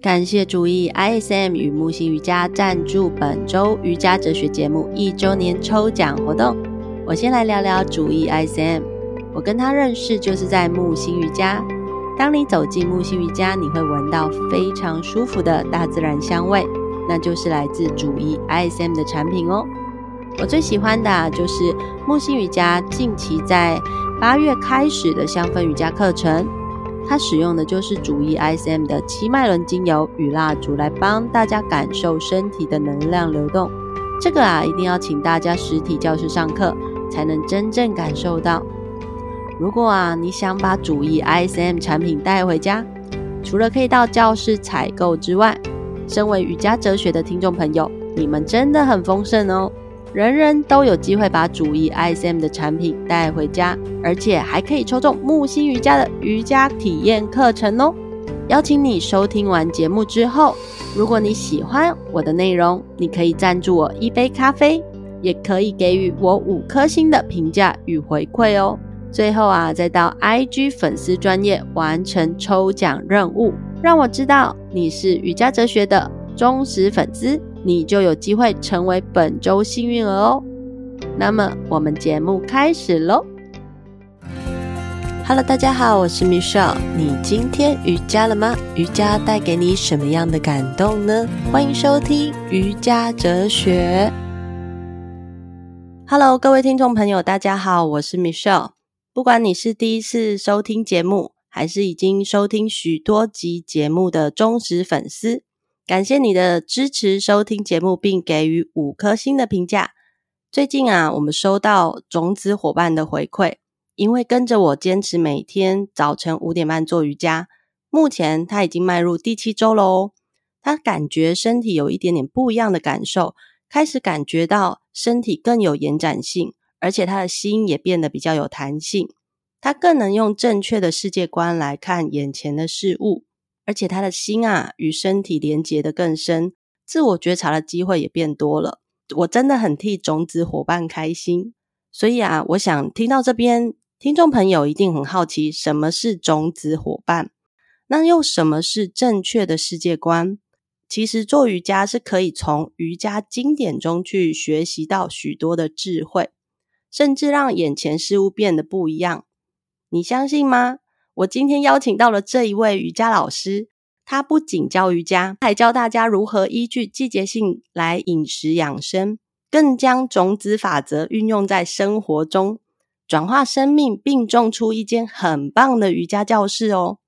感谢主义 ISM 与木星瑜伽赞助本周瑜伽哲学节目一周年抽奖活动。我先来聊聊主义 ISM。我跟他认识就是在木星瑜伽。当你走进木星瑜伽，你会闻到非常舒服的大自然香味，那就是来自主义 ISM 的产品哦。我最喜欢的啊，就是木星瑜伽近期在八月开始的香氛瑜伽课程。它使用的就是主艺 ISM 的七脉轮精油与蜡烛来帮大家感受身体的能量流动。这个啊，一定要请大家实体教室上课才能真正感受到。如果啊，你想把主艺 ISM 产品带回家，除了可以到教室采购之外，身为瑜伽哲学的听众朋友，你们真的很丰盛哦！人人都有机会把主义 ISM 的产品带回家，而且还可以抽中木星瑜伽的瑜伽体验课程哦！邀请你收听完节目之后，如果你喜欢我的内容，你可以赞助我一杯咖啡，也可以给予我五颗星的评价与回馈哦。最后啊，再到 IG 粉丝专业完成抽奖任务，让我知道你是瑜伽哲学的忠实粉丝，你就有机会成为本周幸运儿哦。那么我们节目开始喽！Hello，大家好，我是 Michelle。你今天瑜伽了吗？瑜伽带给你什么样的感动呢？欢迎收听瑜伽哲学。Hello，各位听众朋友，大家好，我是 Michelle。不管你是第一次收听节目，还是已经收听许多集节目的忠实粉丝，感谢你的支持收听节目，并给予五颗星的评价。最近啊，我们收到种子伙伴的回馈，因为跟着我坚持每天早晨五点半做瑜伽，目前他已经迈入第七周喽。他感觉身体有一点点不一样的感受，开始感觉到身体更有延展性。而且他的心也变得比较有弹性，他更能用正确的世界观来看眼前的事物，而且他的心啊与身体连结的更深，自我觉察的机会也变多了。我真的很替种子伙伴开心，所以啊，我想听到这边，听众朋友一定很好奇，什么是种子伙伴？那又什么是正确的世界观？其实做瑜伽是可以从瑜伽经典中去学习到许多的智慧。甚至让眼前事物变得不一样，你相信吗？我今天邀请到了这一位瑜伽老师，他不仅教瑜伽，还教大家如何依据季节性来饮食养生，更将种子法则运用在生活中，转化生命，并种出一间很棒的瑜伽教室哦。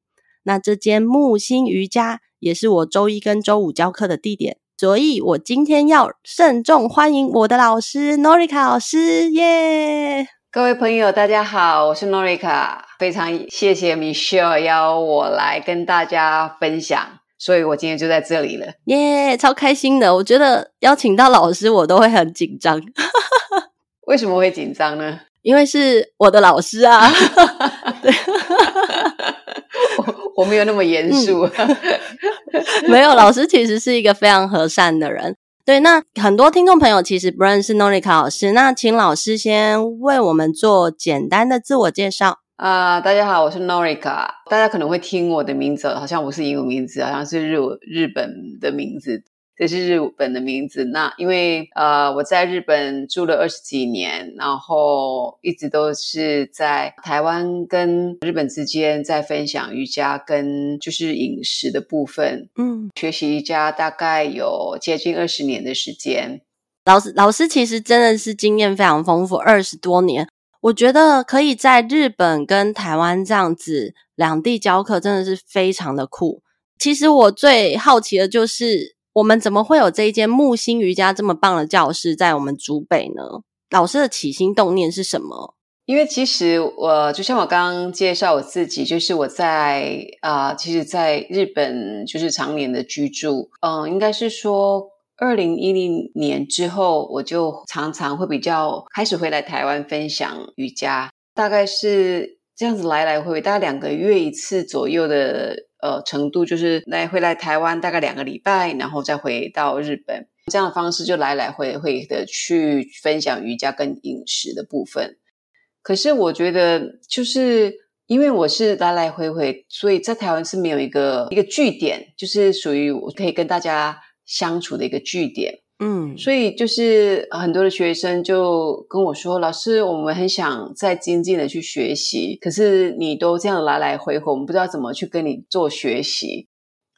那这间木星瑜伽也是我周一跟周五教课的地点。所以我今天要慎重欢迎我的老师 Norika 老师，耶！各位朋友，大家好，我是 Norika，非常谢谢 Michelle 邀我来跟大家分享，所以我今天就在这里了，耶！超开心的，我觉得邀请到老师我都会很紧张，为什么会紧张呢？因为是我的老师啊，对。我没有那么严肃，嗯，没有，老师其实是一个非常和善的人。对，那很多听众朋友其实不认识 Norika 老师，那请老师先为我们做简单的自我介绍。啊大家好，我是 Norika。大家可能会听我的名字，好像不是英文名字，好像是日日本的名字。这是日本的名字。那因为呃，我在日本住了二十几年，然后一直都是在台湾跟日本之间在分享瑜伽跟就是饮食的部分。嗯，学习瑜伽大概有接近二十年的时间。老师，老师其实真的是经验非常丰富，二十多年。我觉得可以在日本跟台湾这样子两地教课，真的是非常的酷。其实我最好奇的就是。我们怎么会有这一间木星瑜伽这么棒的教室在我们竹北呢？老师的起心动念是什么？因为其实我就像我刚刚介绍我自己，就是我在啊、其实在日本就是常年的居住。嗯、应该是说二零一零年之后，我就常常会比较开始回来台湾分享瑜伽，大概是这样子来来回回，大概两个月一次左右的。呃，程度就是来回来台湾大概两个礼拜，然后再回到日本，这样的方式就来来回回的去分享瑜伽跟饮食的部分。可是我觉得，就是因为我是来来回回，所以在台湾是没有一个一个据点，就是属于我可以跟大家相处的一个据点。嗯，所以就是很多的学生就跟我说：“老师，我们很想再精进的去学习，可是你都这样来来回回，我们不知道怎么去跟你做学习。”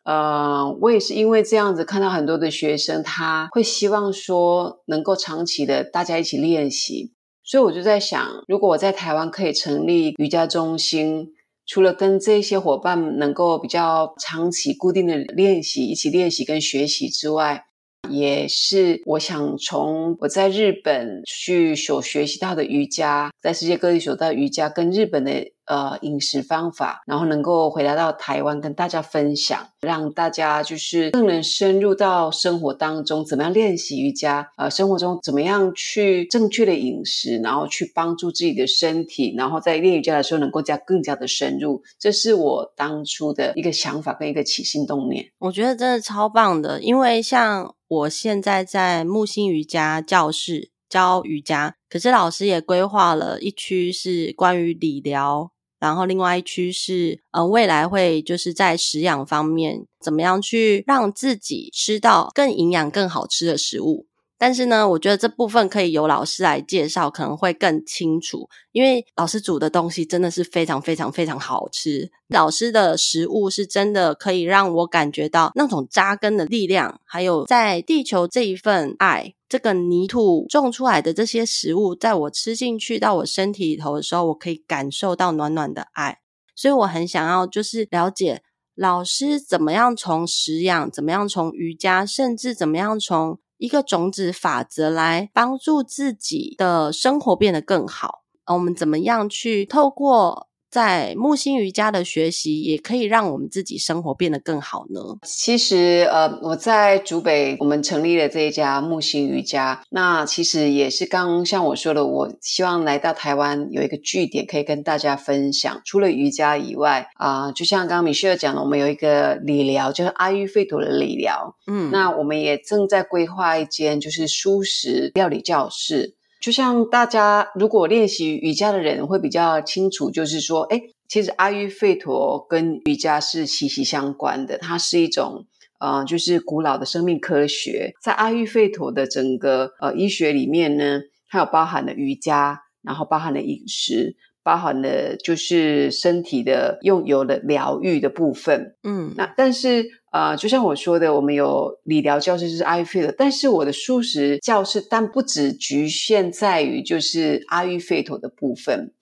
呃，我也是因为这样子看到很多的学生，他会希望说能够长期的大家一起练习。所以我就在想，如果我在台湾可以成立瑜伽中心，除了跟这些伙伴能够比较长期固定的练习，一起练习跟学习之外，也是我想从我在日本去所学习到的瑜伽，在世界各地所到瑜伽跟日本的。呃，饮食方法，然后能够回来到台湾跟大家分享，让大家就是更能深入到生活当中，怎么样练习瑜伽？呃，生活中怎么样去正确的饮食，然后去帮助自己的身体，然后在练瑜伽的时候能够加更加的深入。这是我当初的一个想法跟一个起心动念。我觉得真的超棒的，因为像我现在在木星瑜伽教室教瑜伽，可是老师也规划了一区是关于理疗。然后另外一区是，呃，未来会就是在食养方面，怎么样去让自己吃到更营养、更好吃的食物。但是呢，我觉得这部分可以由老师来介绍，可能会更清楚，因为老师煮的东西真的是非常非常非常好吃。老师的食物是真的可以让我感觉到那种扎根的力量，还有在地球这一份爱，这个泥土种出来的这些食物，在我吃进去到我身体里头的时候，我可以感受到暖暖的爱。所以我很想要就是了解老师怎么样从食养，怎么样从瑜伽，甚至怎么样从。一个种子法则来帮助自己的生活变得更好。我们怎么样去透过在木星瑜伽的学习，也可以让我们自己生活变得更好呢？其实，呃，我在竹北，我们成立了这一家木星瑜伽。那其实也是刚像我说的，我希望来到台湾有一个据点，可以跟大家分享。除了瑜伽以外，啊、呃，就像刚刚 Michelle 讲的，我们有一个理疗，就是阿育吠陀的理疗。嗯，那我们也正在规划一间就是蔬食料理教室。就像大家如果练习瑜伽的人会比较清楚，就是说，哎，其实阿育吠陀跟瑜伽是息息相关的，它是一种呃，就是古老的生命科学。在阿育吠陀的整个呃医学里面呢，它有包含了瑜伽，然后包含了饮食，包含了就是身体的用油的疗愈的部分。嗯，那但是。呃，就像我说的，我们有理疗教室，是阿育吠陀，但是我的素食教室，但不只局限在于就是阿育吠陀的部分。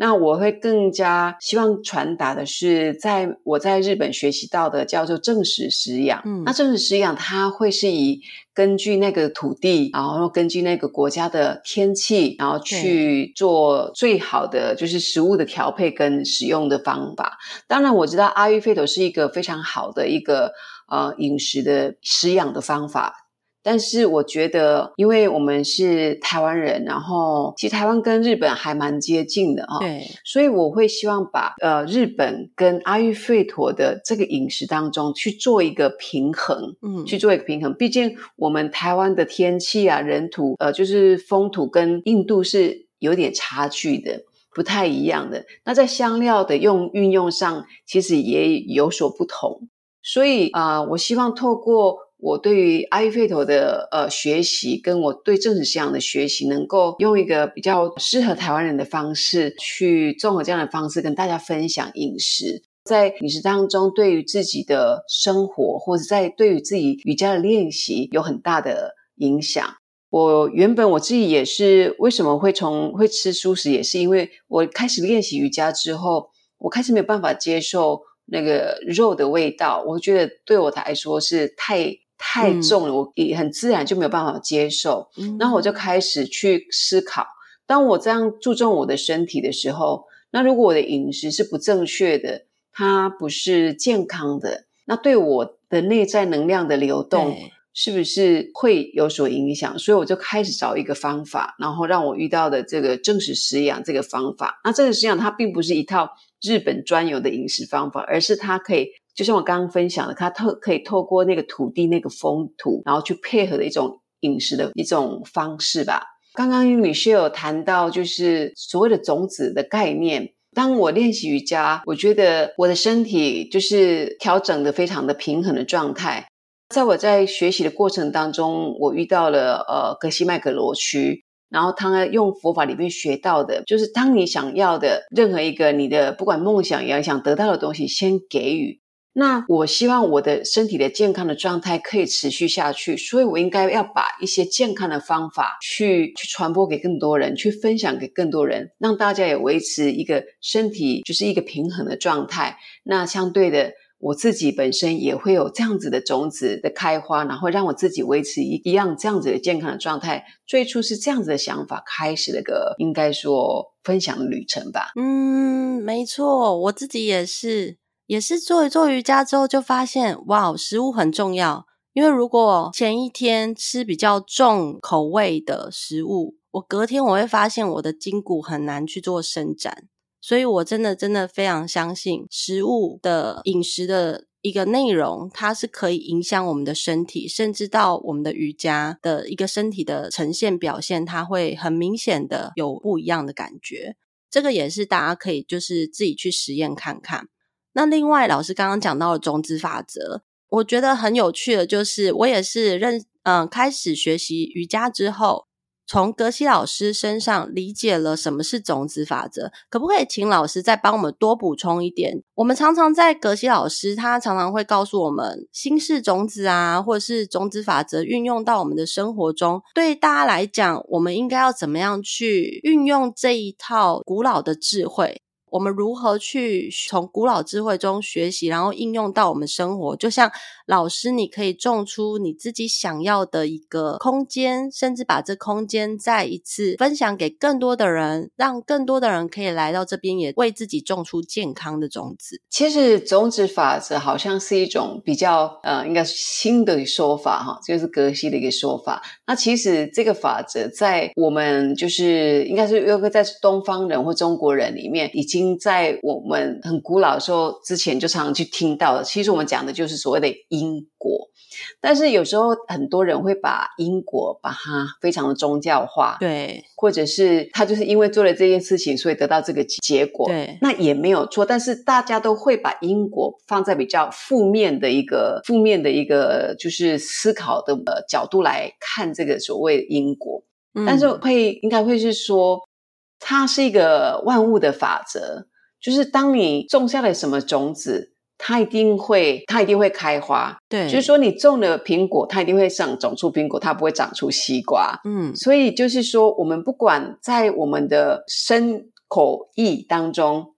那我会更加希望传达的是，在我在日本学习到的叫做正食食养。嗯，那正食食养它会是以根据那个土地，然后根据那个国家的天气，然后去做最好的就是食物的调配跟使用的方法。当然，我知道阿育吠陀是一个非常好的一个呃饮食的食养的方法。但是我觉得，因为我们是台湾人，然后其实台湾跟日本还蛮接近的啊，对，所以我会希望把呃日本跟阿育吠陀的这个饮食当中去做一个平衡，嗯，去做一个平衡。毕竟我们台湾的天气啊、人土，呃，就是风土跟印度是有点差距的，不太一样的。那在香料的用运用上，其实也有所不同。所以啊，呃，我希望透过。我对于阿育吠陀的呃学习，跟我对正食食养的学习，能够用一个比较适合台湾人的方式去综合这样的方式跟大家分享饮食，在饮食当中对于自己的生活，或者在对于自己瑜伽的练习有很大的影响。我原本我自己也是为什么会从会吃蔬食，也是因为我开始练习瑜伽之后，我开始没有办法接受那个肉的味道，我觉得对我来说是太。太重了，我也很自然就没有办法接受。嗯，然后我就开始去思考，当我这样注重我的身体的时候，那如果我的饮食是不正确的，它不是健康的，那对我的内在能量的流动是不是会有所影响？所以我就开始找一个方法，然后让我遇到的这个正食食养这个方法。那正食食养它并不是一套日本专有的饮食方法，而是它可以。就像我刚刚分享的，它透可以透过那个土地那个风土，然后去配合的一种饮食的一种方式吧。刚刚 Michelle 有谈到，就是所谓的种子的概念。当我练习瑜伽，我觉得我的身体就是调整的非常的平衡的状态。在我在学习的过程当中，我遇到了呃格西麦格罗区，然后他用佛法里面学到的，就是当你想要的任何一个你的不管梦想也想得到的东西，先给予。那我希望我的身体的健康的状态可以持续下去，所以我应该要把一些健康的方法去去传播给更多人，去分享给更多人，让大家也维持一个身体就是一个平衡的状态。那相对的，我自己本身也会有这样子的种子的开花，然后让我自己维持一一样这样子的健康的状态。最初是这样子的想法开始了个应该说分享的旅程吧。嗯，没错，我自己也是。也是做一做瑜伽之后，就发现哇，食物很重要。因为如果前一天吃比较重口味的食物，我隔天我会发现我的筋骨很难去做伸展。所以我真的真的非常相信食物的饮食的一个内容，它是可以影响我们的身体，甚至到我们的瑜伽的一个身体的呈现表现，它会很明显的有不一样的感觉。这个也是大家可以就是自己去实验看看。那另外，老师刚刚讲到的种子法则，我觉得很有趣的，就是我也是认嗯开始学习瑜伽之后，从格西老师身上理解了什么是种子法则。可不可以请老师再帮我们多补充一点？我们常常在格西老师他常常会告诉我们心识种子啊，或者是种子法则运用到我们的生活中，对大家来讲，我们应该要怎么样去运用这一套古老的智慧？我们如何去从古老智慧中学习，然后应用到我们生活？就像老师，你可以种出你自己想要的一个空间，甚至把这空间再一次分享给更多的人，让更多的人可以来到这边，也为自己种出健康的种子。其实种子法则好像是一种比较呃，应该是新的说法哈，就是格西的一个说法。那其实这个法则在我们就是应该是约克在东方人或中国人里面已经。在我们很古老的时候之前就常常去听到的，其实我们讲的就是所谓的因果。但是有时候很多人会把因果把它非常的宗教化，对，或者是他就是因为做了这件事情，所以得到这个结果，对，那也没有错。但是大家都会把因果放在比较负面的一个负面的一个就是思考的角度来看这个所谓因果，嗯，但是会应该会是说。它是一个万物的法则，就是当你种下了什么种子，它一定会，它一定会开花。对，就是说你种了苹果，它一定会长长出苹果，它不会长出西瓜。嗯，所以就是说，我们不管在我们的身口意当中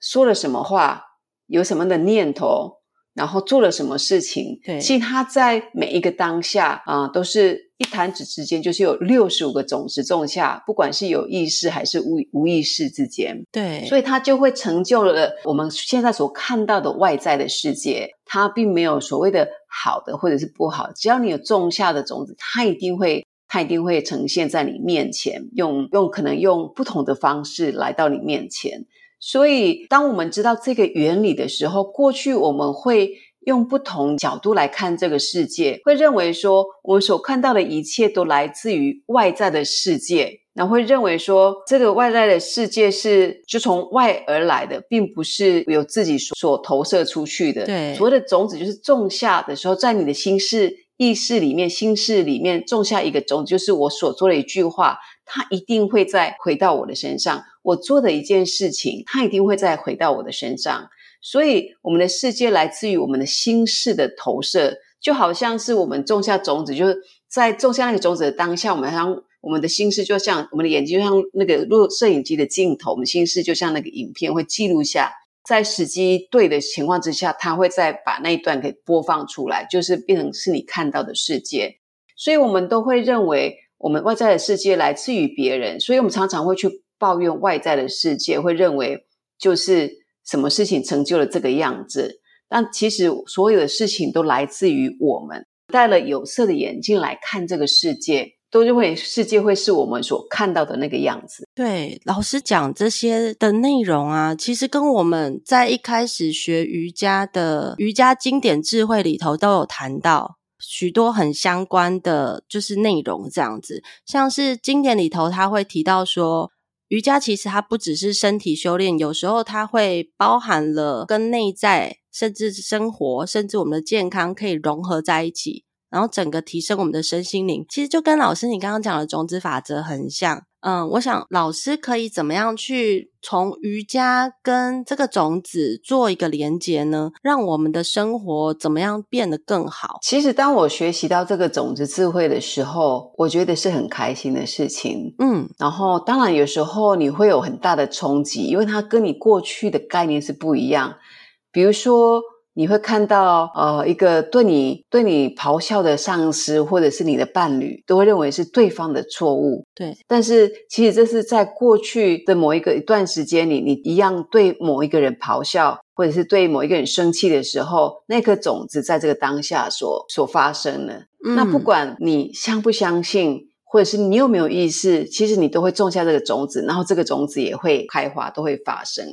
说了什么话，有什么的念头。然后做了什么事情？对，其实它在每一个当下啊、呃，都是一弹指之间，就是有六十五个种子种下，不管是有意识还是无无意识之间，对，所以它就会成就了我们现在所看到的外在的世界。它并没有所谓的好的或者是不好，只要你有种下的种子，它一定会，它一定会呈现在你面前，用用可能用不同的方式来到你面前。所以，当我们知道这个原理的时候，过去我们会用不同角度来看这个世界，会认为说，我们所看到的一切都来自于外在的世界，然后会认为说，这个外在的世界是就从外而来的，并不是由自己所所投射出去的。对，所谓的种子就是种下的时候，在你的心事、意识里面、心事里面种下一个种子，就是我所做的一句话。它一定会再回到我的身上，我做的一件事情，它一定会再回到我的身上。所以，我们的世界来自于我们的心事的投射，就好像是我们种下种子，就是在种下那个种子的当下，我们像我们的心事，就像我们的眼睛，就像那个录摄影机的镜头，我们心事就像那个影片，会记录下，在时机对的情况之下，它会再把那一段给播放出来，就是变成是你看到的世界。所以我们都会认为。我们外在的世界来自于别人，所以我们常常会去抱怨外在的世界，会认为就是什么事情成就了这个样子。但其实所有的事情都来自于我们戴了有色的眼镜来看这个世界，都认为世界会是我们所看到的那个样子。对，老师讲这些的内容啊，其实跟我们在一开始学瑜伽的瑜伽经典智慧里头都有谈到。许多很相关的就是内容，这样子，像是经典里头他会提到说，瑜伽其实它不只是身体修炼，有时候它会包含了跟内在，甚至生活，甚至我们的健康可以融合在一起，然后整个提升我们的身心灵。其实就跟老师你刚刚讲的种子法则很像。嗯，我想老师可以怎么样去从瑜伽跟这个种子做一个连接呢？让我们的生活怎么样变得更好？其实当我学习到这个种子智慧的时候，我觉得是很开心的事情。嗯，然后当然有时候你会有很大的冲击，因为它跟你过去的概念是不一样。比如说。你会看到，呃，一个对你对你咆哮的上司，或者是你的伴侣，都会认为是对方的错误。对，但是其实这是在过去的某一个一段时间里，你一样对某一个人咆哮，或者是对某一个人生气的时候，那颗种子在这个当下所所发生的。嗯，那不管你相不相信。或者是你有没有意识，其实你都会种下这个种子，然后这个种子也会开花，都会发生。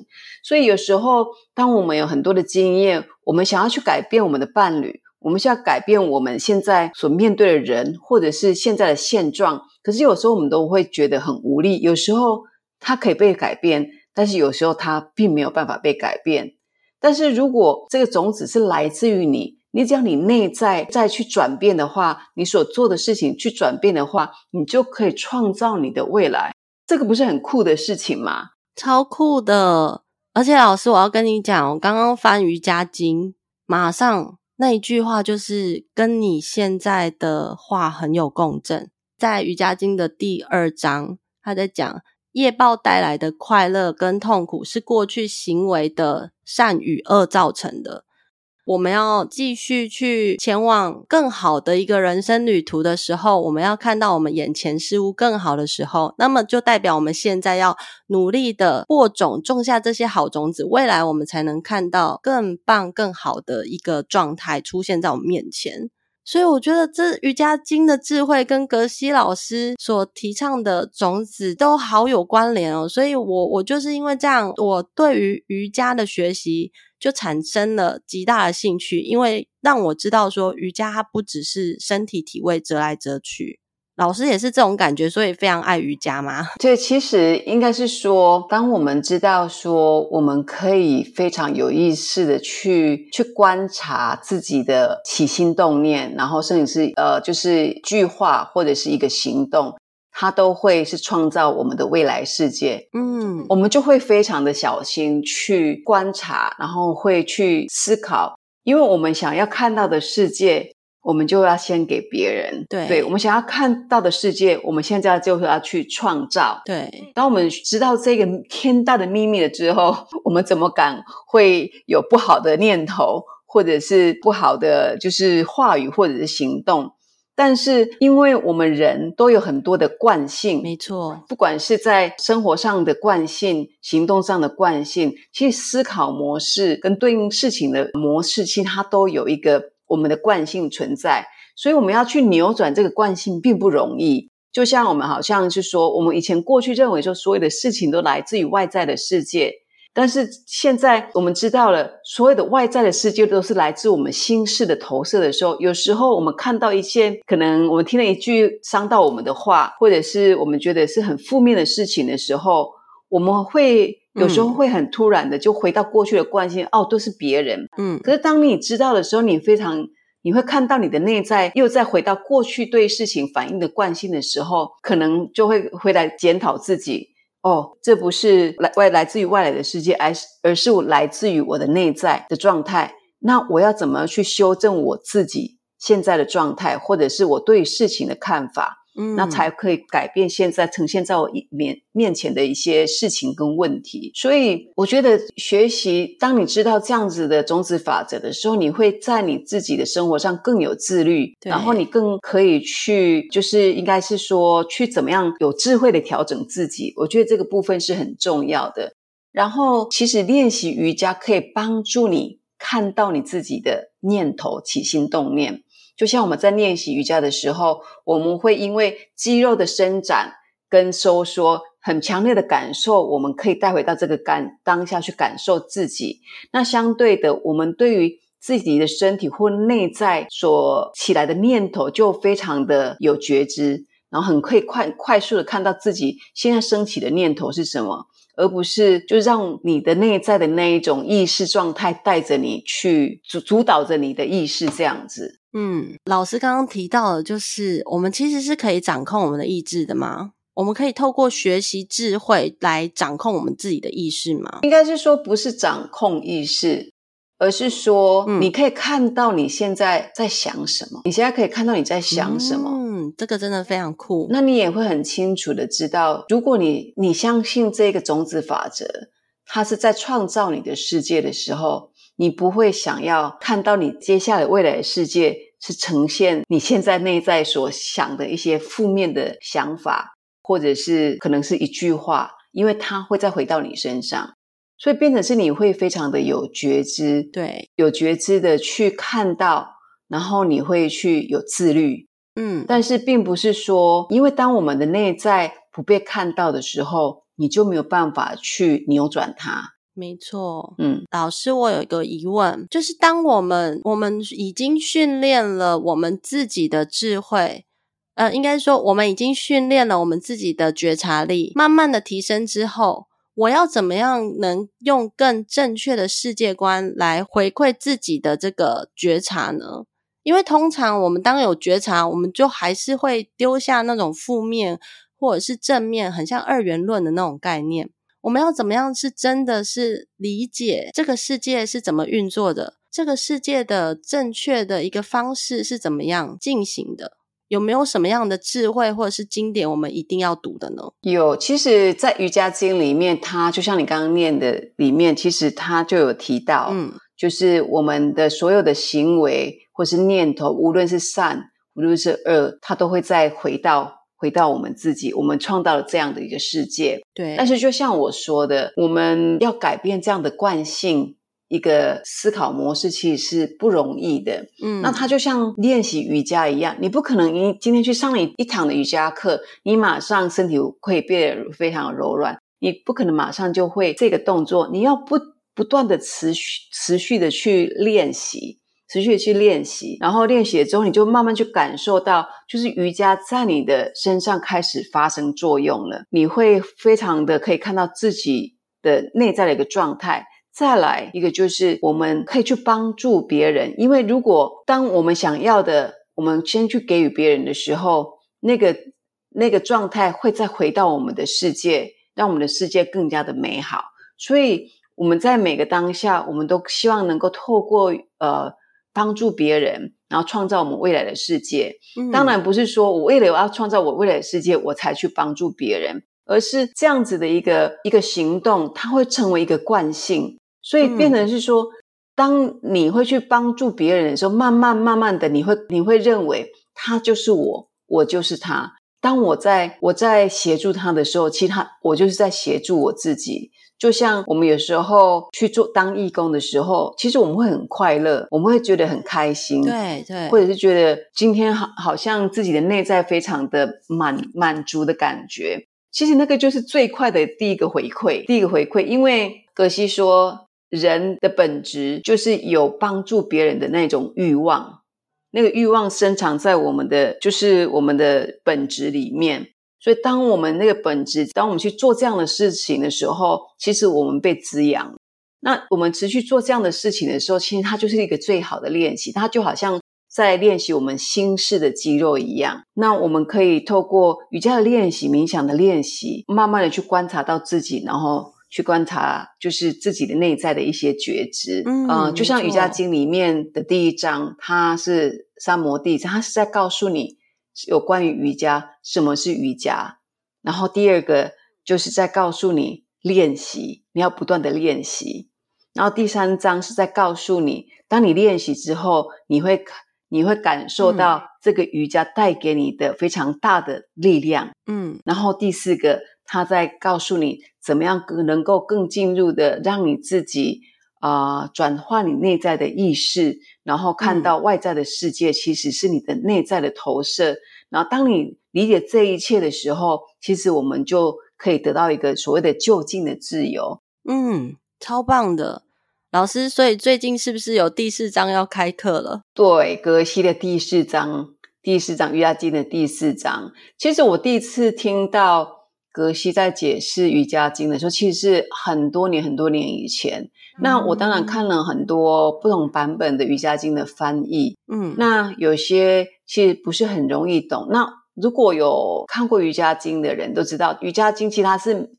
所以有时候，当我们有很多的经验，我们想要去改变我们的伴侣，我们想要改变我们现在所面对的人，或者是现在的现状，可是有时候我们都会觉得很无力。有时候它可以被改变，但是有时候它并没有办法被改变。但是如果这个种子是来自于你，你只要你内在再去转变的话，你所做的事情去转变的话，你就可以创造你的未来。这个不是很酷的事情吗？超酷的！而且老师，我要跟你讲，我刚刚翻瑜伽经，马上那一句话就是跟你现在的话很有共振。在瑜伽经的第二章，他在讲业报带来的快乐跟痛苦是过去行为的善与恶造成的。我们要继续去前往更好的一个人生旅途的时候，我们要看到我们眼前事物更好的时候，那么就代表我们现在要努力的播种，种下这些好种子，未来我们才能看到更棒、更好的一个状态出现在我们面前。所以，我觉得这瑜伽经的智慧跟格西老师所提倡的种子都好有关联哦。所以我我就是因为这样，我对于瑜伽的学习。就产生了极大的兴趣，因为让我知道说瑜伽它不只是身体体位折来折去，老师也是这种感觉，所以非常爱瑜伽嘛。对，其实应该是说，当我们知道说我们可以非常有意识的去去观察自己的起心动念，然后甚至是呃，就是句话或者是一个行动。它都会是创造我们的未来世界，嗯，我们就会非常的小心去观察，然后会去思考，因为我们想要看到的世界，我们就要先给别人，对，对，我们想要看到的世界，我们现在就是要去创造，对。当我们知道这个天大的秘密了之后，我们怎么敢会有不好的念头，或者是不好的就是话语，或者是行动？但是，因为我们人都有很多的惯性，没错，不管是在生活上的惯性、行动上的惯性，其实思考模式跟对应事情的模式，其实它都有一个我们的惯性存在。所以，我们要去扭转这个惯性并不容易。就像我们好像是说，我们以前过去认为说，所有的事情都来自于外在的世界。但是现在我们知道了，所有的外在的世界都是来自我们心事的投射的时候，有时候我们看到一些可能我们听了一句伤到我们的话，或者是我们觉得是很负面的事情的时候，我们会有时候会很突然的就回到过去的惯性，嗯、哦，都是别人。嗯。可是当你知道的时候，你非常你会看到你的内在又再回到过去对事情反应的惯性的时候，可能就会回来检讨自己。哦，这不是来外来自于外来的世界，而是而是我来自于我的内在的状态。那我要怎么去修正我自己现在的状态，或者是我对事情的看法？嗯，那才可以改变现在呈现在我面面前的一些事情跟问题。所以，我觉得学习，当你知道这样子的种子法则的时候，你会在你自己的生活上更有自律，然后你更可以去，就是应该是说，去怎么样有智慧的调整自己。我觉得这个部分是很重要的。然后，其实练习瑜伽可以帮助你看到你自己的念头、起心动念。就像我们在练习瑜伽的时候，我们会因为肌肉的伸展跟收缩很强烈的感受，我们可以带回到这个感当下去感受自己。那相对的，我们对于自己的身体或内在所起来的念头，就非常的有觉知。然后很可以快快速的看到自己现在升起的念头是什么，而不是就让你的内在的那一种意识状态带着你去主主导着你的意识这样子。嗯，老师刚刚提到的，就是我们其实是可以掌控我们的意志的吗？我们可以透过学习智慧来掌控我们自己的意识吗？应该是说不是掌控意识，而是说你可以看到你现在在想什么。嗯、你现在可以看到你在想什么。嗯，这个真的非常酷。那你也会很清楚的知道，如果你你相信这个种子法则，它是在创造你的世界的时候，你不会想要看到你接下来未来的世界是呈现你现在内在所想的一些负面的想法。或者是可能是一句话，因为它会再回到你身上，所以变成是你会非常的有觉知，对，有觉知的去看到，然后你会去有自律，嗯，但是并不是说，因为当我们的内在不被看到的时候，你就没有办法去扭转它。没错，嗯，老师，我有一个疑问，就是当我们我们已经训练了我们自己的智慧。呃，应该说，我们已经训练了我们自己的觉察力，慢慢的提升之后，我要怎么样能用更正确的世界观来回馈自己的这个觉察呢？因为通常我们当有觉察，我们就还是会丢下那种负面或者是正面，很像二元论的那种概念。我们要怎么样是真的是理解这个世界是怎么运作的？这个世界的正确的一个方式是怎么样进行的？有没有什么样的智慧或者是经典，我们一定要读的呢？有，其实，在瑜伽经里面，它就像你刚刚念的里面，其实它就有提到，嗯，就是我们的所有的行为或是念头，无论是善，无论是恶，它都会再回到回到我们自己，我们创造了这样的一个世界。对，但是就像我说的，我们要改变这样的惯性。一个思考模式其实是不容易的，嗯，那它就像练习瑜伽一样，你不可能你今天去上了一堂的瑜伽课，你马上身体会变得非常柔软，你不可能马上就会这个动作，你要不不断的持续持续的去练习，持续去练习，然后练习了之后，你就慢慢去感受到，就是瑜伽在你的身上开始发生作用了，你会非常的可以看到自己的内在的一个状态。再来一个就是，我们可以去帮助别人，因为如果当我们想要的，我们先去给予别人的时候，那个那个状态会再回到我们的世界，让我们的世界更加的美好。所以我们在每个当下，我们都希望能够透过呃帮助别人，然后创造我们未来的世界。嗯。当然不是说我为了我要创造我未来的世界，我才去帮助别人，而是这样子的一个一个行动，它会成为一个惯性。所以变成是说，嗯、当你会去帮助别人的时候，慢慢慢慢的，你会你会认为他就是我，我就是他。当我在我在协助他的时候，其实他我就是在协助我自己。就像我们有时候去做当义工的时候，其实我们会很快乐，我们会觉得很开心，对对，或者是觉得今天好好像自己的内在非常的满满足的感觉。其实那个就是最快的第一个回馈，第一个回馈，因为格西说。人的本质就是有帮助别人的那种欲望，那个欲望深藏在我们的，就是我们的本质里面。所以，当我们那个本质，当我们去做这样的事情的时候，其实我们被滋养。那我们持续做这样的事情的时候，其实它就是一个最好的练习。它就好像在练习我们心式的肌肉一样。那我们可以透过瑜伽的练习、冥想的练习，慢慢的去观察到自己，然后。去观察，就是自己的内在的一些觉知，嗯、呃，就像瑜伽经里面的第一章，它是三摩地，它是在告诉你有关于瑜伽，什么是瑜伽。然后第二个就是在告诉你练习，你要不断的练习。然后第三章是在告诉你，当你练习之后，你会你会感受到这个瑜伽带给你的非常大的力量，嗯。然后第四个。他在告诉你怎么样更能够更进入的，让你自己啊、呃、转化你内在的意识，然后看到外在的世界其实是你的内在的投射。嗯、然后当你理解这一切的时候，其实我们就可以得到一个所谓的就近的自由。嗯，超棒的老师。所以最近是不是有第四章要开课了？对，格西的第四章第四章瑜伽经的第四章。其实我第一次听到格西在解释瑜伽经的时候，其实是很多年很多年以前。嗯、那我当然看了很多不同版本的瑜伽经的翻译，嗯，那有些其实不是很容易懂。那如果有看过瑜伽经的人都知道，瑜伽经其实它是。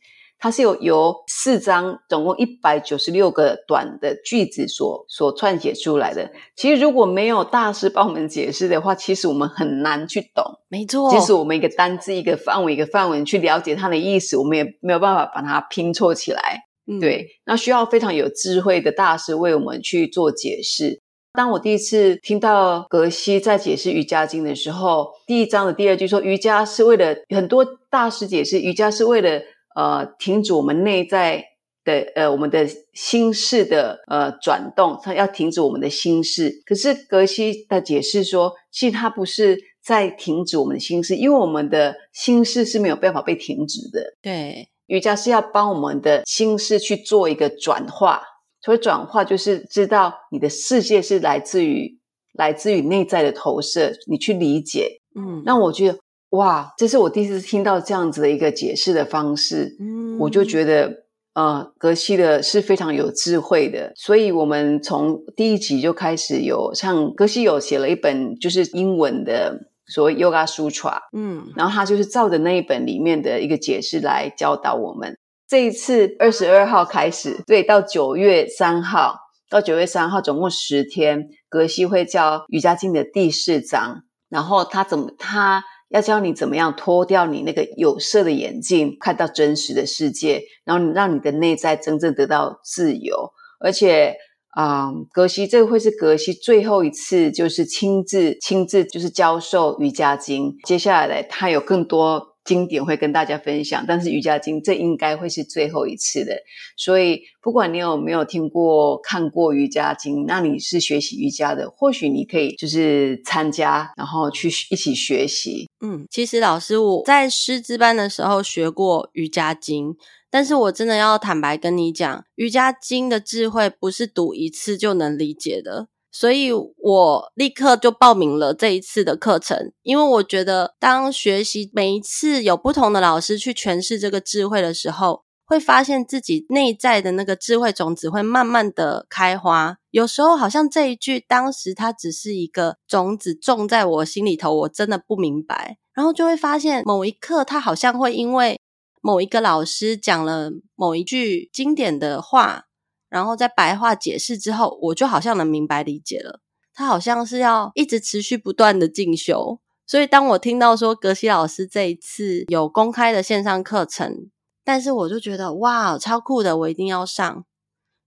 它是有由四章，总共一百九十六个短的句子所所串写出来的。其实如果没有大师帮我们解释的话，其实我们很难去懂。没错，即使我们一个单字、一个范围、一个范围去了解它的意思，我们也没有办法把它拼凑起来。嗯，对，那需要非常有智慧的大师为我们去做解释。当我第一次听到格西在解释瑜伽经的时候，第一章的第二句说：“瑜伽是为了很多大师解释，瑜伽是为了。”呃，停止我们内在的呃，我们的心事的呃转动，它要停止我们的心事。可是格西的解释说，其实它不是在停止我们的心事，因为我们的心事是没有办法被停止的。对，瑜伽是要帮我们的心事去做一个转化，所以转化就是知道你的世界是来自于来自于内在的投射，你去理解。嗯，那我觉得。哇，这是我第一次听到这样子的一个解释的方式，嗯，我就觉得，呃，格西的是非常有智慧的，所以我们从第一集就开始有，像格西有写了一本就是英文的所谓 Yoga Sutra，嗯，然后他就是照着那一本里面的一个解释来教导我们。这一次二十二号开始，对，到九月三号，到九月三号总共十天，格西会教瑜伽经的第四章，然后他怎么他。要教你怎么样脱掉你那个有色的眼镜，看到真实的世界，然后让你的内在真正得到自由。而且，啊、嗯，格西这个会是格西最后一次，就是亲自亲自就是教授瑜伽经。接下来他有更多。经典会跟大家分享，但是瑜伽经这应该会是最后一次的。所以，不管你有没有听过、看过瑜伽经，那你是学习瑜伽的，或许你可以就是参加，然后去一起学习。嗯，其实老师我在师资班的时候学过瑜伽经，但是我真的要坦白跟你讲，瑜伽经的智慧不是读一次就能理解的。所以我立刻就报名了这一次的课程，因为我觉得当学习每一次有不同的老师去诠释这个智慧的时候，会发现自己内在的那个智慧种子会慢慢的开花。有时候好像这一句当时它只是一个种子种在我心里头，我真的不明白，然后就会发现某一刻它好像会因为某一个老师讲了某一句经典的话。然后在白话解释之后，我就好像能明白理解了。他好像是要一直持续不断的进修，所以当我听到说格西老师这一次有公开的线上课程，但是我就觉得哇，超酷的，我一定要上。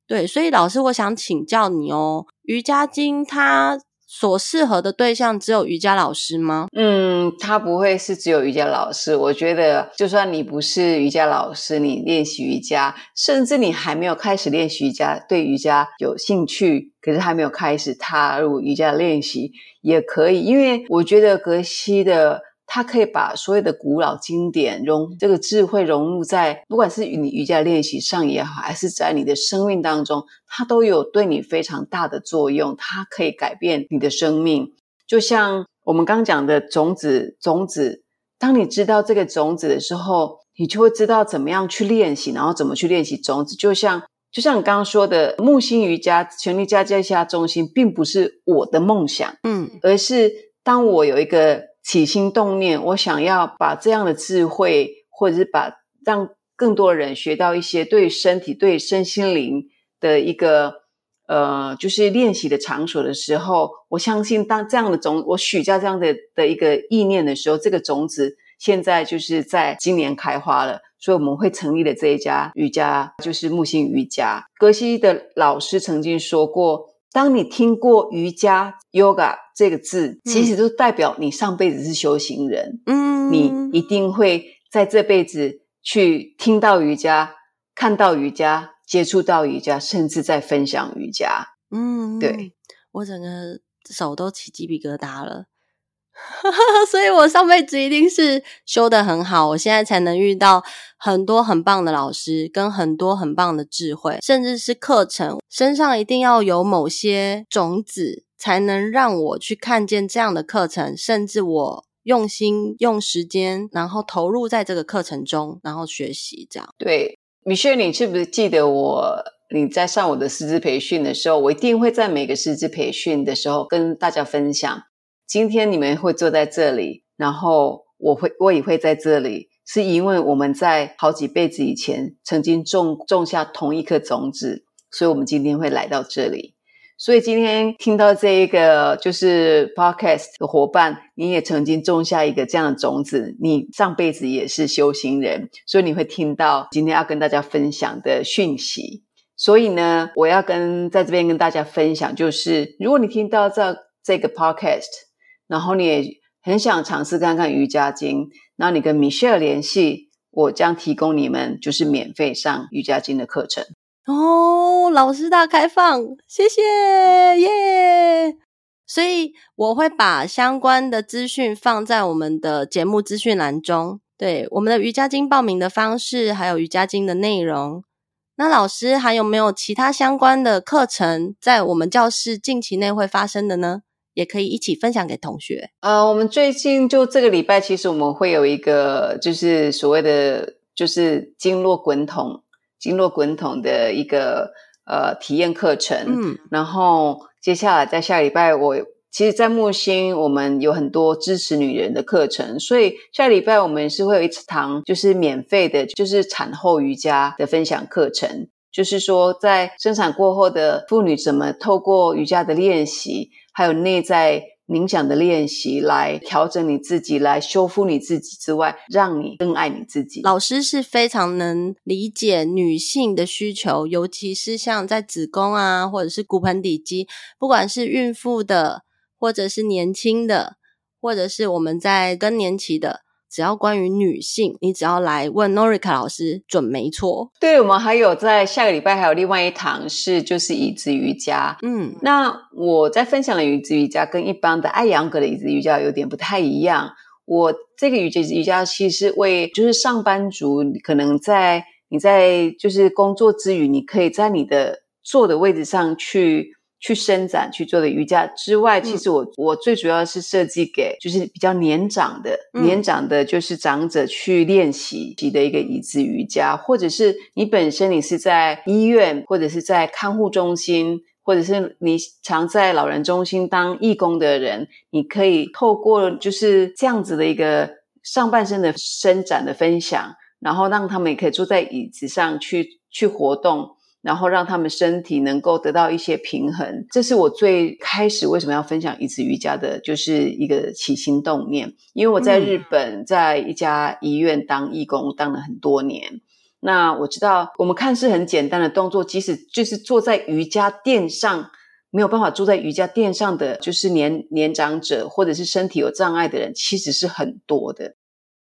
对，所以老师，我想请教你哦，瑜伽经它。所适合的对象只有瑜伽老师吗？嗯，他不会是只有瑜伽老师。我觉得，就算你不是瑜伽老师，你练习瑜伽，甚至你还没有开始练习瑜伽，对瑜伽有兴趣，可是还没有开始踏入瑜伽练习，也可以。因为我觉得格西的。他可以把所有的古老经典融这个智慧融入在，不管是你瑜伽练习上也好，还是在你的生命当中，它都有对你非常大的作用。它可以改变你的生命，就像我们刚讲的种子，种子。当你知道这个种子的时候，你就会知道怎么样去练习，然后怎么去练习种子。就像就像你刚刚说的，木星瑜伽全力加加下中心，并不是我的梦想，嗯，而是当我有一个。起心动念，我想要把这样的智慧，或者是把让更多人学到一些对身体、对身心灵的一个呃，就是练习的场所的时候，我相信当这样的种，我许下这样的的一个意念的时候，这个种子现在就是在今年开花了。所以我们会成立了这一家瑜伽，就是木星瑜伽。格西的老师曾经说过。当你听过瑜伽 （yoga） 这个字，其实就代表你上辈子是修行人。嗯，你一定会在这辈子去听到瑜伽、看到瑜伽、接触到瑜伽，甚至在分享瑜伽。嗯，对，我整个手都起鸡皮疙瘩了。所以我上辈子一定是修得很好，我现在才能遇到很多很棒的老师，跟很多很棒的智慧，甚至是课程。身上一定要有某些种子，才能让我去看见这样的课程，甚至我用心用时间，然后投入在这个课程中，然后学习这样。对米雪你是不是记得我？你在上我的师资培训的时候，我一定会在每个师资培训的时候跟大家分享。今天你们会坐在这里，然后我会我也会在这里，是因为我们在好几辈子以前曾经种种下同一颗种子，所以我们今天会来到这里。所以今天听到这一个就是 podcast 的伙伴，你也曾经种下一个这样的种子，你上辈子也是修行人，所以你会听到今天要跟大家分享的讯息。所以呢，我要跟在这边跟大家分享，就是如果你听到这这个 podcast。然后你也很想尝试看看瑜伽经，那你跟 Michelle 联系，我将提供你们就是免费上瑜伽经的课程哦。老师大开放，谢谢耶！所以我会把相关的资讯放在我们的节目资讯栏中，对我们的瑜伽经报名的方式，还有瑜伽经的内容。那老师还有没有其他相关的课程在我们教室近期内会发生的呢？也可以一起分享给同学。呃，我们最近就这个礼拜，其实我们会有一个，就是所谓的，就是经络滚筒、经络滚筒的一个呃体验课程。嗯，然后接下来在下个礼拜我，其实，在木星我们有很多支持女人的课程，所以下个礼拜我们是会有一堂就是免费的，就是产后瑜伽的分享课程。就是说，在生产过后的妇女怎么透过瑜伽的练习，还有内在冥想的练习，来调整你自己，来修复你自己之外，让你更爱你自己。老师是非常能理解女性的需求，尤其是像在子宫啊，或者是骨盆底肌，不管是孕妇的，或者是年轻的，或者是我们在更年期的。只要关于女性，你只要来问 Norika 老师，准没错。对，我们还有在下个礼拜还有另外一堂是就是椅子瑜伽。嗯，那我在分享的椅子瑜伽跟一般的艾扬格的椅子瑜伽有点不太一样。我这个椅子瑜伽其实为就是上班族，可能在你在就是工作之余，你可以在你的坐的位置上去。去伸展去做的瑜伽之外，其实我、嗯、我最主要是设计给就是比较年长的、嗯、年长的，就是长者去练习的一个椅子瑜伽，或者是你本身你是在医院或者是在看护中心，或者是你常在老人中心当义工的人，你可以透过就是这样子的一个上半身的伸展的分享，然后让他们也可以坐在椅子上去去活动。然后让他们身体能够得到一些平衡，这是我最开始为什么要分享椅子瑜伽的，就是一个起心动念。因为我在日本，在一家医院当义工，当了很多年。那我知道，我们看似很简单的动作，即使就是坐在瑜伽垫上，没有办法坐在瑜伽垫上的，就是年年长者或者是身体有障碍的人，其实是很多的。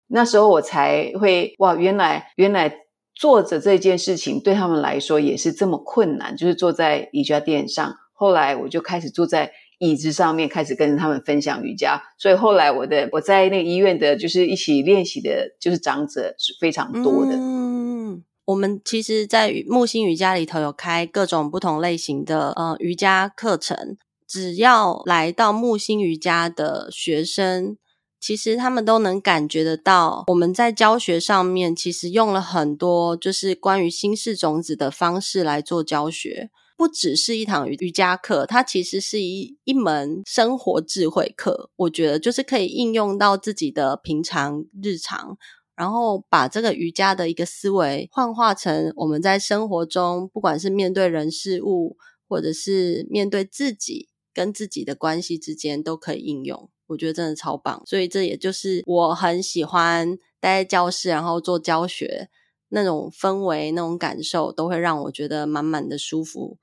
那时候我才会哇，原来原来。坐着这件事情对他们来说也是这么困难，就是坐在瑜伽垫上。后来我就开始坐在椅子上面，开始跟他们分享瑜伽。所以后来我的我在那个医院的，就是一起练习的，就是长者是非常多的。嗯，我们其实，在木星瑜伽里头有开各种不同类型的呃瑜伽课程，只要来到木星瑜伽的学生。其实他们都能感觉得到，我们在教学上面其实用了很多就是关于心式种子的方式来做教学，不只是一堂瑜伽课，它其实是一一门生活智慧课。我觉得就是可以应用到自己的平常日常，然后把这个瑜伽的一个思维幻化成我们在生活中，不管是面对人事物，或者是面对自己跟自己的关系之间，都可以应用。我觉得真的超棒，所以这也就是我很喜欢待在教室，然后做教学那种氛围、那种感受，都会让我觉得满满的舒服。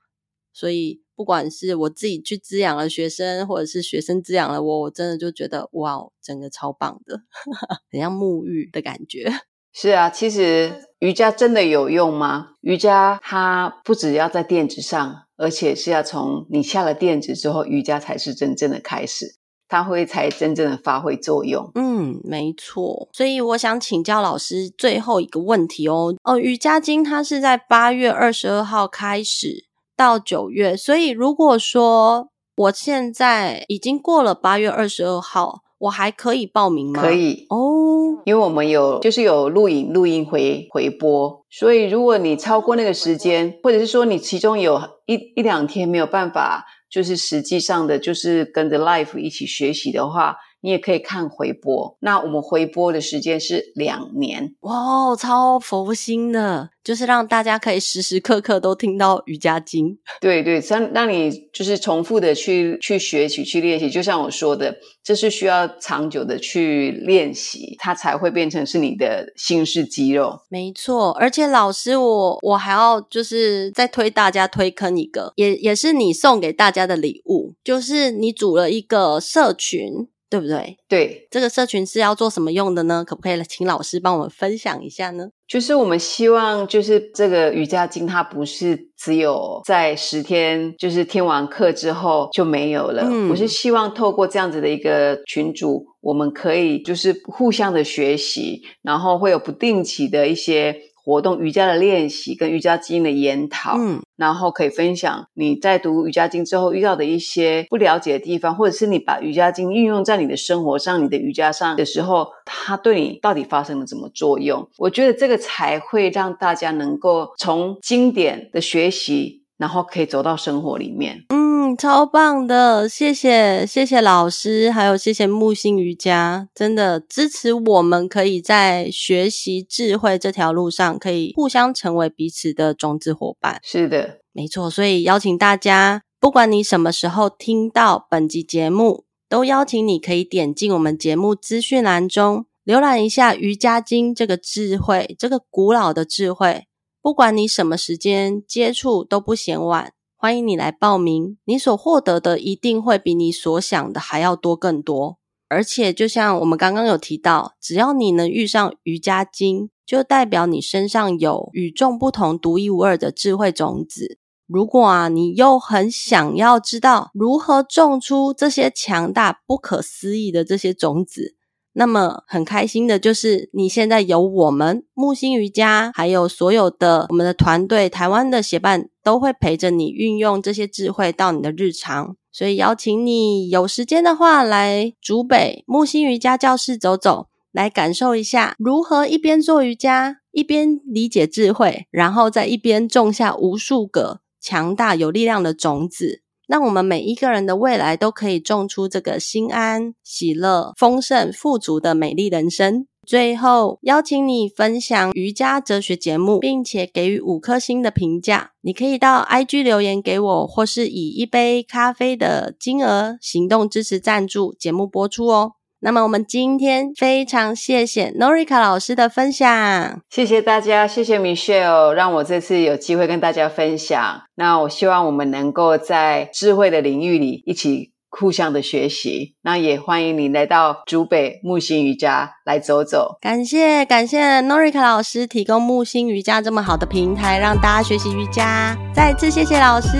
所以不管是我自己去滋养了学生，或者是学生滋养了我，我真的就觉得哇，真的超棒的，很像沐浴的感觉。是啊，其实瑜伽真的有用吗？瑜伽它不只要在垫子上，而且是要从你下了垫子之后，瑜伽才是真正的开始。它会才真正的发挥作用。嗯，没错。所以我想请教老师最后一个问题哦。哦，瑜伽经它是在八月二十二号开始到九月，所以如果说我现在已经过了八月二十二号，我还可以报名吗？可以哦，因为我们有就是有录影、录音回回播，所以如果你超过那个时间，或者是说你其中有一一两天没有办法。就是实际上的，就是跟着 Life 一起学习的话，你也可以看回播。那我们回播的时间是两年，哇，超佛心的，就是让大家可以时时刻刻都听到瑜伽经。对 对，让让你就是重复的去去学习、去练习。就像我说的，这是需要长久的去练习，它才会变成是你的心式肌肉。没错，而且老师我，我我还要就是再推大家推坑一个，也也是你送给大家的礼物，就是你组了一个社群。对不对？对，这个社群是要做什么用的呢？可不可以请老师帮我们分享一下呢？就是我们希望，就是这个瑜伽经，它不是只有在十天，就是听完课之后就没有了。嗯，我是希望透过这样子的一个群组，我们可以就是互相的学习，然后会有不定期的一些。活动瑜伽的练习跟瑜伽经的研讨，嗯，然后可以分享你在读瑜伽经之后遇到的一些不了解的地方，或者是你把瑜伽经运用在你的生活上、你的瑜伽上的时候，它对你到底发生了什么作用？我觉得这个才会让大家能够从经典的学习，然后可以走到生活里面。嗯。超棒的，谢谢谢谢老师，还有谢谢木星瑜伽，真的支持我们可以在学习智慧这条路上，可以互相成为彼此的种子伙伴。是的，没错，所以邀请大家，不管你什么时候听到本集节目，都邀请你可以点进我们节目资讯栏中，浏览一下瑜伽经这个智慧，这个古老的智慧，不管你什么时间接触都不嫌晚。欢迎你来报名，你所获得的一定会比你所想的还要多更多。而且，就像我们刚刚有提到，只要你能遇上瑜伽经，就代表你身上有与众不同、独一无二的智慧种子。如果啊，你又很想要知道如何种出这些强大、不可思议的这些种子，那么很开心的就是，你现在有我们木星瑜伽，还有所有的我们的团队，台湾的协办都会陪着你运用这些智慧到你的日常。所以邀请你有时间的话，来竹北木星瑜伽教室走走，来感受一下如何一边做瑜伽，一边理解智慧，然后在一边种下无数个强大有力量的种子。让我们每一个人的未来都可以种出这个心安、喜乐、丰盛、富足的美丽人生。最后，邀请你分享瑜伽哲学节目，并且给予五颗星的评价。你可以到 IG 留言给我，或是以一杯咖啡的金额行动支持赞助节目播出哦。那么我们今天非常谢谢 Norika 老师的分享，谢谢大家，谢谢 Michelle，让我这次有机会跟大家分享。那我希望我们能够在智慧的领域里一起互相的学习。那也欢迎你来到竹北木星瑜伽来走走。感谢感谢 Norika 老师提供木星瑜伽这么好的平台，让大家学习瑜伽。再次谢谢老师，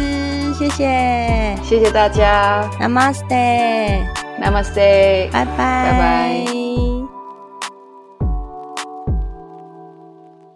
谢谢，谢谢大家，Namaste。Namaste，拜拜，拜拜。